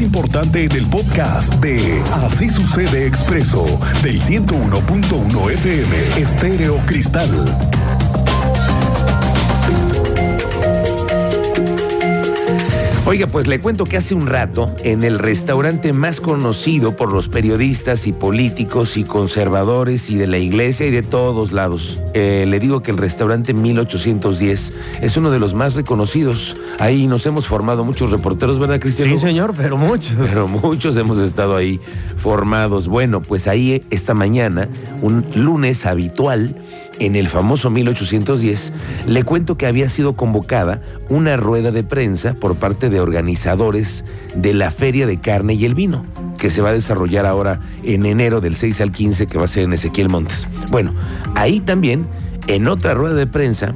Importante en el podcast de Así sucede expreso del 101.1 FM Estéreo Cristal. Oiga, pues le cuento que hace un rato, en el restaurante más conocido por los periodistas y políticos y conservadores y de la iglesia y de todos lados, eh, le digo que el restaurante 1810 es uno de los más reconocidos. Ahí nos hemos formado muchos reporteros, ¿verdad, Cristian? Sí, señor, pero muchos. Pero muchos hemos estado ahí formados. Bueno, pues ahí esta mañana, un lunes habitual, en el famoso 1810, le cuento que había sido convocada una rueda de prensa por parte de organizadores de la Feria de Carne y el Vino, que se va a desarrollar ahora en enero del 6 al 15, que va a ser en Ezequiel Montes. Bueno, ahí también, en otra rueda de prensa,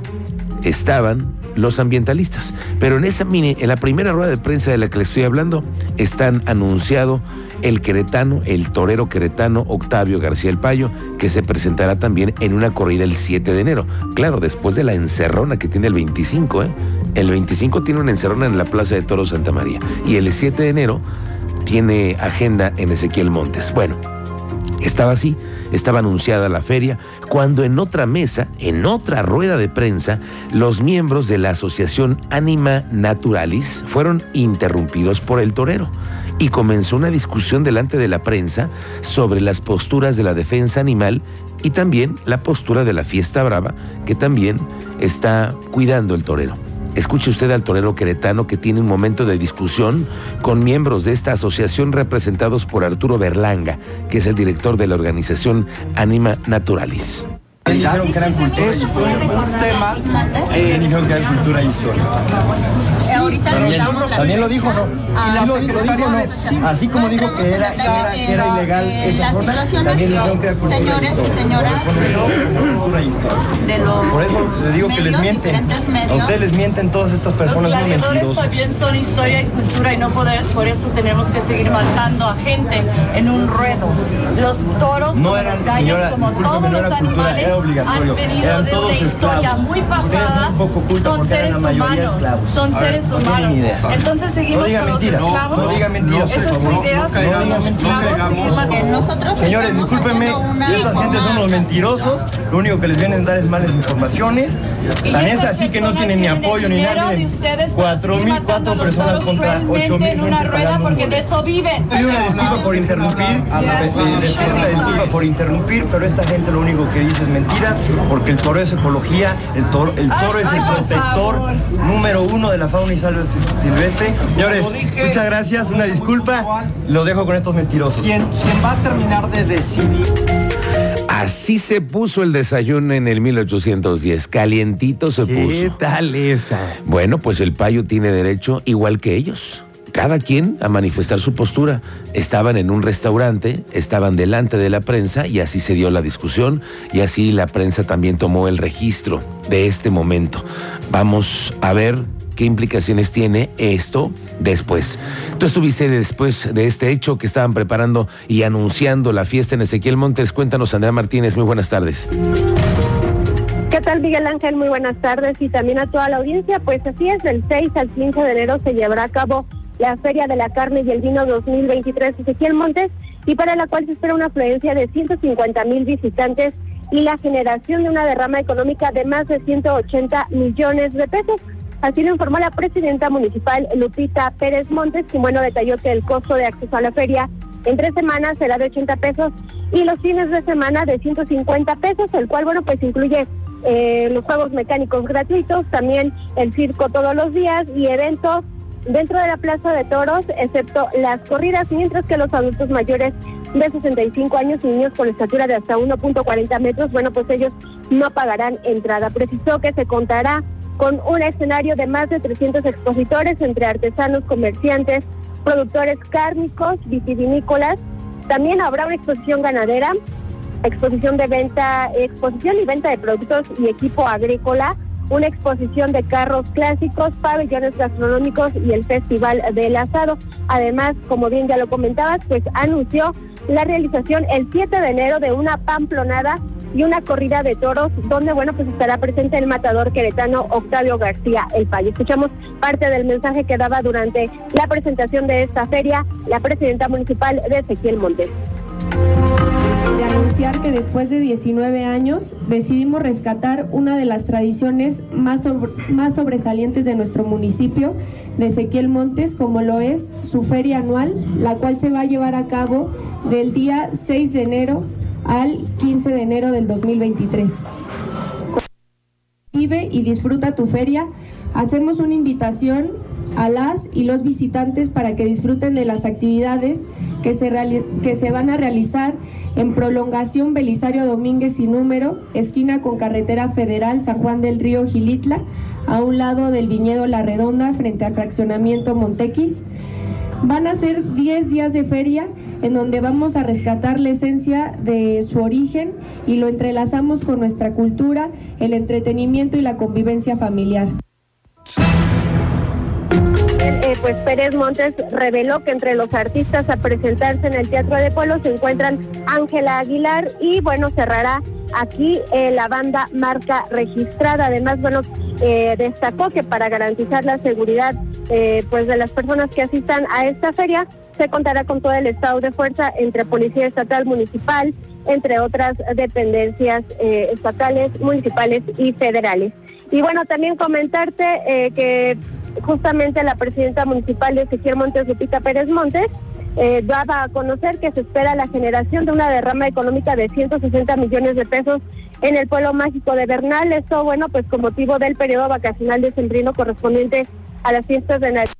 estaban los ambientalistas. Pero en esa mini, en la primera rueda de prensa de la que le estoy hablando, están anunciado el queretano, el torero queretano Octavio García El Payo, que se presentará también en una corrida el 7 de enero. Claro, después de la encerrona que tiene el 25, ¿eh? El 25 tiene una encerrona en la Plaza de Toros Santa María. Y el 7 de enero tiene agenda en Ezequiel Montes. Bueno, estaba así, estaba anunciada la feria, cuando en otra mesa, en otra rueda de prensa, los miembros de la asociación Anima Naturalis fueron interrumpidos por el torero y comenzó una discusión delante de la prensa sobre las posturas de la defensa animal y también la postura de la fiesta brava que también está cuidando el torero. Escuche usted al torero queretano que tiene un momento de discusión con miembros de esta asociación representados por Arturo Berlanga, que es el director de la organización Anima Naturalis. Es un, tema. Eh, que era cultura e historia. Ahorita también, lo también lo dijo, ¿no? Ah, lo, dijo, lo dijo, no. Así como dijo que era, era, era ilegal eh, esa la zona, situación también dijeron que era cultura señores e y señoras Cultura de los Por eso les digo que les mienten. diferentes A medios. ustedes les mienten todas estas Los personas muy gladiadores también son historia y cultura y no poder, por eso tenemos que seguir matando a gente en un ruedo. Los toros, No como eran, los gallos, señora, como todos no los cultura, animales, era obligatorio. han venido de una historia muy pasada. un poco ocultos Son seres humanos, son A seres no Entonces No seguimos diga con los mentiras, no, esclavos. no diga mentiras, Esa es tu idea, no los no esclavos, nosotros Señores, discúlpenme, esta gente son los mentirosos, lo único que les vienen a dar es malas informaciones. Tan es así que no personas tienen ni apoyo ni nada. de Miren, ustedes para Cuatro seguir mil, matando cuatro a los personas toros contra cruelmente ocho mil en una rueda porque de eso viven. Pido una disculpa por interrumpir, les pido una disculpa por interrumpir, pero esta gente lo único que dice es mentiras, porque el toro es ecología, el toro, el toro es el protector número uno de la fauna y salud silvestre. Señores, muchas gracias, una disculpa, lo dejo con estos mentirosos. quien va a terminar de decidir Así se puso el desayuno en el 1810, calientito se ¿Qué puso. tal esa? Bueno, pues el payo tiene derecho igual que ellos. Cada quien a manifestar su postura. Estaban en un restaurante, estaban delante de la prensa y así se dio la discusión y así la prensa también tomó el registro de este momento. Vamos a ver qué implicaciones tiene esto después. Tú estuviste después de este hecho que estaban preparando y anunciando la fiesta en Ezequiel Montes. Cuéntanos, Andrea Martínez, muy buenas tardes. ¿Qué tal, Miguel Ángel? Muy buenas tardes y también a toda la audiencia. Pues así es, del 6 al 15 de enero se llevará a cabo la Feria de la Carne y el Vino 2023 Ezequiel Montes y para la cual se espera una afluencia de 150 mil visitantes y la generación de una derrama económica de más de 180 millones de pesos. Así lo informó la presidenta municipal Lupita Pérez Montes, quien bueno detalló que el costo de acceso a la feria en tres semanas será de 80 pesos y los fines de semana de 150 pesos, el cual bueno pues incluye eh, los juegos mecánicos gratuitos, también el circo todos los días y eventos dentro de la Plaza de Toros, excepto las corridas, mientras que los adultos mayores de 65 años y niños con estatura de hasta 1.40 metros, bueno, pues ellos no pagarán entrada. Precisó que se contará con un escenario de más de 300 expositores entre artesanos, comerciantes, productores cárnicos, vitivinícolas. También habrá una exposición ganadera, exposición de venta, exposición y venta de productos y equipo agrícola, una exposición de carros clásicos, pabellones gastronómicos y el Festival del Asado. Además, como bien ya lo comentabas, pues anunció la realización el 7 de enero de una pamplonada y una corrida de toros donde, bueno, pues estará presente el matador queretano Octavio García El Payo. Escuchamos parte del mensaje que daba durante la presentación de esta feria la presidenta municipal de Ezequiel Montes de anunciar que después de 19 años decidimos rescatar una de las tradiciones más, más sobresalientes de nuestro municipio, de Ezequiel Montes, como lo es su feria anual, la cual se va a llevar a cabo del día 6 de enero al 15 de enero del 2023. Vive y disfruta tu feria. Hacemos una invitación a las y los visitantes para que disfruten de las actividades que se, que se van a realizar en prolongación Belisario Domínguez y número, esquina con carretera federal San Juan del Río Gilitla, a un lado del viñedo La Redonda, frente al fraccionamiento Montequis. Van a ser 10 días de feria en donde vamos a rescatar la esencia de su origen y lo entrelazamos con nuestra cultura, el entretenimiento y la convivencia familiar. Eh, pues Pérez Montes reveló que entre los artistas a presentarse en el Teatro de Pueblo se encuentran Ángela Aguilar y bueno, cerrará aquí eh, la banda marca registrada. Además, bueno, eh, destacó que para garantizar la seguridad pues de las personas que asistan a esta feria, se contará con todo el estado de fuerza entre Policía Estatal Municipal, entre otras dependencias estatales, municipales y federales. Y bueno, también comentarte que justamente la presidenta municipal de Ezequiel Montes, Lupita Pérez Montes, eh, daba a conocer que se espera la generación de una derrama económica de 160 millones de pesos en el pueblo mágico de Bernal. Esto, bueno, pues con motivo del periodo vacacional de Sembrino correspondiente a las fiestas de Navidad.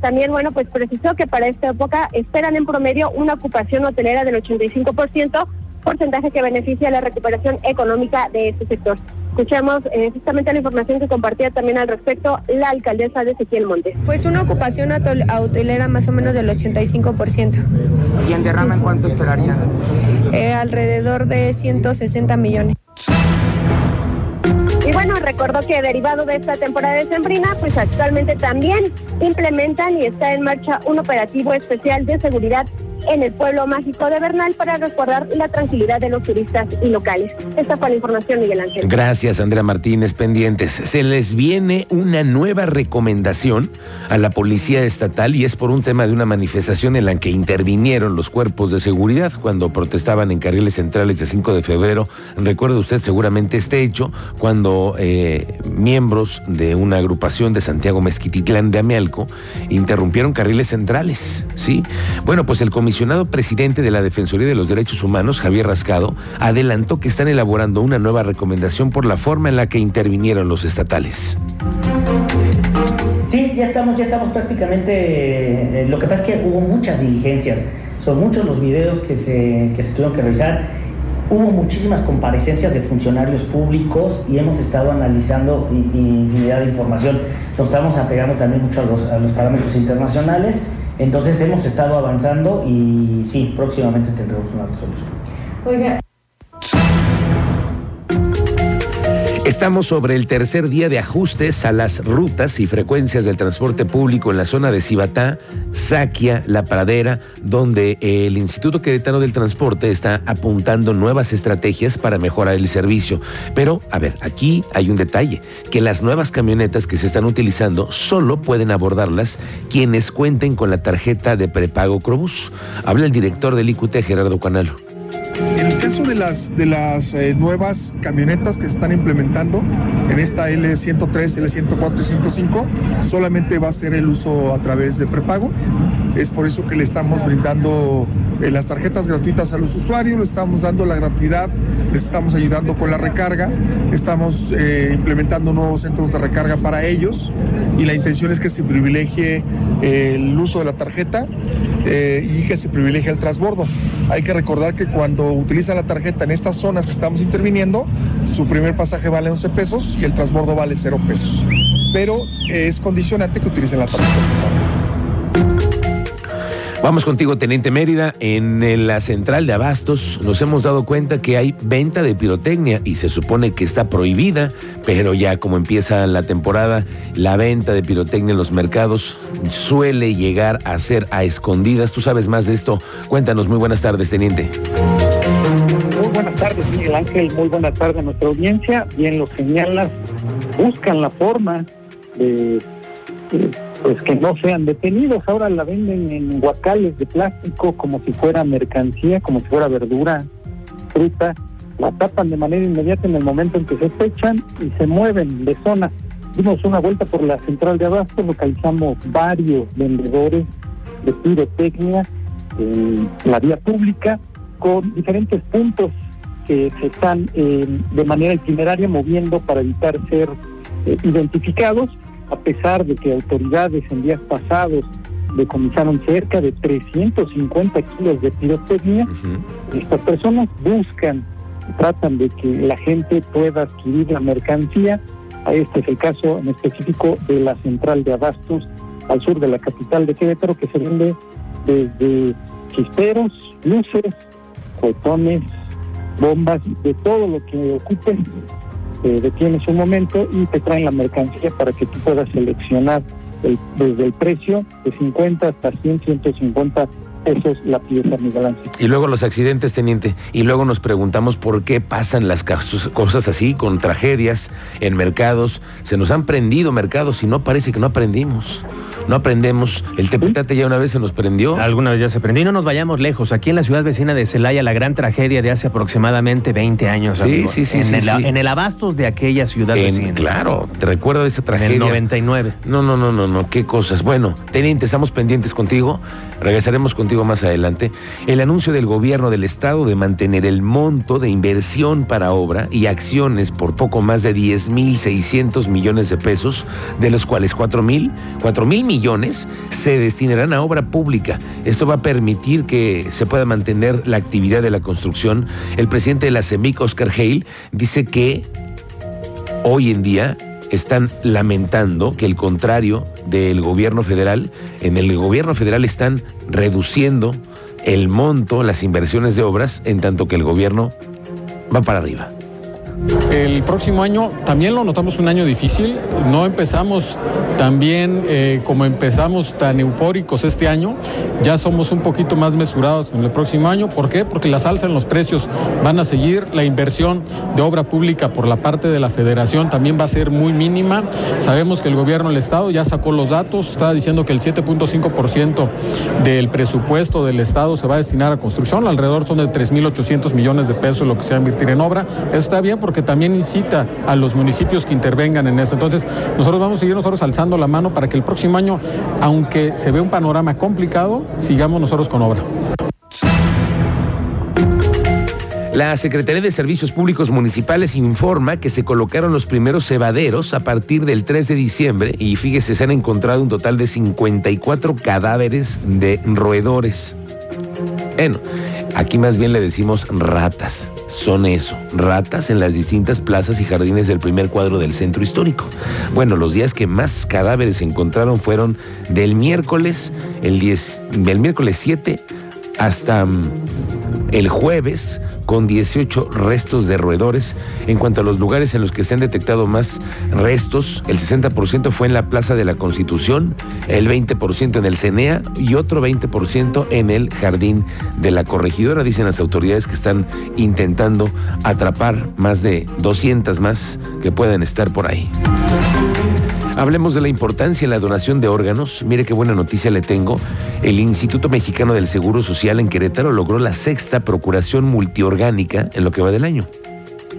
También, bueno, pues precisó que para esta época esperan en promedio una ocupación hotelera del 85%, porcentaje que beneficia la recuperación económica de este sector. Escuchemos eh, justamente la información que compartía también al respecto la alcaldesa de Ezequiel Montes. Pues una ocupación hotelera más o menos del 85%. ¿Y en derrama en cuánto esperaría? Eh, alrededor de 160 millones. Y bueno, recordó que derivado de esta temporada de sembrina, pues actualmente también implementan y está en marcha un operativo especial de seguridad en el pueblo mágico de Bernal para recordar la tranquilidad de los turistas y locales. Esta fue la información, Miguel Ángel. Gracias, Andrea Martínez, pendientes. Se les viene una nueva recomendación a la Policía Estatal y es por un tema de una manifestación en la que intervinieron los cuerpos de seguridad cuando protestaban en carriles centrales de 5 de febrero. Recuerda usted seguramente este hecho cuando eh, miembros de una agrupación de Santiago Mezquititlán de Amealco interrumpieron carriles centrales, ¿sí? Bueno, pues el comité comisionado presidente de la Defensoría de los Derechos Humanos, Javier Rascado, adelantó que están elaborando una nueva recomendación por la forma en la que intervinieron los estatales. Sí, ya estamos, ya estamos prácticamente. Eh, lo que pasa es que hubo muchas diligencias. Son muchos los videos que se, que se tuvieron que revisar. Hubo muchísimas comparecencias de funcionarios públicos y hemos estado analizando infinidad de información. Nos estamos apegando también mucho a los, a los parámetros internacionales entonces hemos estado avanzando y sí, próximamente tendremos una resolución. Oiga. Estamos sobre el tercer día de ajustes a las rutas y frecuencias del transporte público en la zona de Cibatá, Saquia, La Pradera, donde el Instituto Queretano del Transporte está apuntando nuevas estrategias para mejorar el servicio. Pero, a ver, aquí hay un detalle, que las nuevas camionetas que se están utilizando solo pueden abordarlas quienes cuenten con la tarjeta de prepago Crobús. Habla el director del IQT, Gerardo Canalo. Las, de las eh, nuevas camionetas que se están implementando en esta L103, L104 y 105, solamente va a ser el uso a través de prepago. Es por eso que le estamos brindando eh, las tarjetas gratuitas a los usuarios, le estamos dando la gratuidad, les estamos ayudando con la recarga, estamos eh, implementando nuevos centros de recarga para ellos y la intención es que se privilegie el uso de la tarjeta y que se privilegie el transbordo. Hay que recordar que cuando utiliza la tarjeta en estas zonas que estamos interviniendo, su primer pasaje vale 11 pesos y el transbordo vale 0 pesos. Pero es condicionante que utilicen la tarjeta. Vamos contigo, Teniente Mérida. En la central de Abastos nos hemos dado cuenta que hay venta de pirotecnia y se supone que está prohibida, pero ya como empieza la temporada, la venta de pirotecnia en los mercados suele llegar a ser a escondidas. Tú sabes más de esto. Cuéntanos. Muy buenas tardes, Teniente. Muy buenas tardes, Miguel Ángel. Muy buenas tardes a nuestra audiencia. Bien lo señalas. Buscan la forma de eh, pues que no sean detenidos. Ahora la venden en guacales de plástico como si fuera mercancía, como si fuera verdura, fruta. La tapan de manera inmediata en el momento en que se fechan y se mueven de zona. Dimos una vuelta por la central de abasto, localizamos varios vendedores de pirotecnia en la vía pública con diferentes puntos que se están eh, de manera itineraria moviendo para evitar ser eh, identificados, a pesar de que autoridades en días pasados decomisaron cerca de 350 kilos de pirotecnia, estas personas buscan, tratan de que la gente pueda adquirir la mercancía. Este es el caso en específico de la central de abastos al sur de la capital de Querétaro, que se vende desde chisperos, luces, cohetones, bombas, de todo lo que ocupes, eh, detienes un momento y te traen la mercancía para que tú puedas seleccionar el, desde el precio de 50 hasta 100, 150 pesos la pieza, Miguel Ángel. Y luego los accidentes, teniente. Y luego nos preguntamos por qué pasan las cosas así, con tragedias en mercados. Se nos han prendido mercados y no parece que no aprendimos no aprendemos. El Tepetate ya una vez se nos prendió. Alguna vez ya se prendió. Y no nos vayamos lejos. Aquí en la ciudad vecina de Celaya, la gran tragedia de hace aproximadamente 20 años. Sí, sí, sí. En, sí, el, sí. en el abastos de aquella ciudad En- vecina. Claro, te recuerdo esa tragedia. En el 99. No, no, no, no, no, qué cosas. Bueno, teniente, estamos pendientes contigo. Regresaremos contigo más adelante. El anuncio del gobierno del estado de mantener el monto de inversión para obra y acciones por poco más de 10.600 millones de pesos, de los cuales 4.000, 4.000 millones se destinarán a obra pública. Esto va a permitir que se pueda mantener la actividad de la construcción. El presidente de la CEMIC, Oscar Hale, dice que hoy en día están lamentando que el contrario del gobierno federal, en el gobierno federal están reduciendo el monto, las inversiones de obras, en tanto que el gobierno va para arriba. El próximo año también lo notamos un año difícil. No empezamos tan bien eh, como empezamos tan eufóricos este año. Ya somos un poquito más mesurados en el próximo año. ¿Por qué? Porque las alzas en los precios van a seguir. La inversión de obra pública por la parte de la federación también va a ser muy mínima. Sabemos que el gobierno del Estado ya sacó los datos. Está diciendo que el 7.5% del presupuesto del Estado se va a destinar a construcción. Alrededor son de 3.800 millones de pesos lo que se va a invertir en obra. Eso está bien porque también incita a los municipios que intervengan en eso. Entonces, nosotros vamos a seguir nosotros alzando la mano para que el próximo año, aunque se ve un panorama complicado, sigamos nosotros con obra. La Secretaría de Servicios Públicos Municipales informa que se colocaron los primeros cebaderos a partir del 3 de diciembre y fíjese, se han encontrado un total de 54 cadáveres de roedores. Bueno, aquí más bien le decimos ratas. Son eso, ratas en las distintas plazas y jardines del primer cuadro del centro histórico. Bueno, los días que más cadáveres se encontraron fueron del miércoles, el 10, del miércoles 7 hasta mm, el jueves con 18 restos de roedores. En cuanto a los lugares en los que se han detectado más restos, el 60% fue en la Plaza de la Constitución, el 20% en el CENEA y otro 20% en el Jardín de la Corregidora. Dicen las autoridades que están intentando atrapar más de 200 más que puedan estar por ahí. Hablemos de la importancia en la donación de órganos. Mire qué buena noticia le tengo. El Instituto Mexicano del Seguro Social en Querétaro logró la sexta procuración multiorgánica en lo que va del año.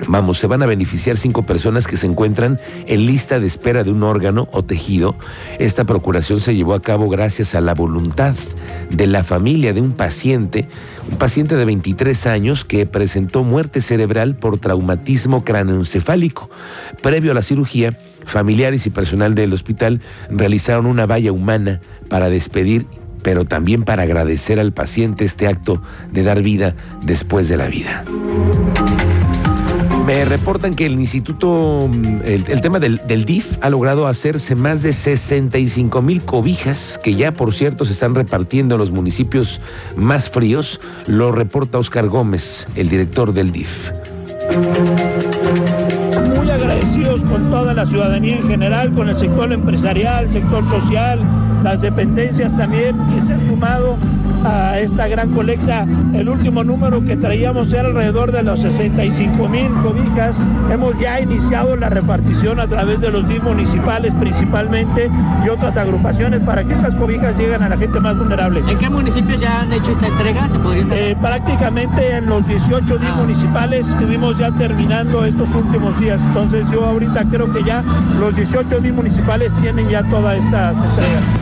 Vamos, se van a beneficiar cinco personas que se encuentran en lista de espera de un órgano o tejido. Esta procuración se llevó a cabo gracias a la voluntad de la familia de un paciente, un paciente de 23 años que presentó muerte cerebral por traumatismo cráneoencefálico. Previo a la cirugía, familiares y personal del hospital realizaron una valla humana para despedir pero también para agradecer al paciente este acto de dar vida después de la vida. Me reportan que el instituto, mm, el, tema del, del DIF ha logrado hacerse más de 65 mil cobijas que ya, por cierto, se están repartiendo en los municipios más fríos. Lo reporta Oscar Gómez, el director del DIF. Con toda la ciudadanía en general, con el sector empresarial, sector social, las dependencias también que se han sumado a esta gran colecta. El último número que traíamos era alrededor de los 65 mil cobijas. Hemos ya iniciado la repartición a través de los DIF municipales principalmente y otras agrupaciones para que estas cobijas lleguen a la gente más vulnerable. ¿En qué municipios ya han hecho esta entrega? ¿Se podría? Eh, prácticamente en los 18 DIF municipales estuvimos ya terminando estos últimos días. Entonces yo ahorita creo que ya los 18 DIF municipales tienen ya todas estas entregas.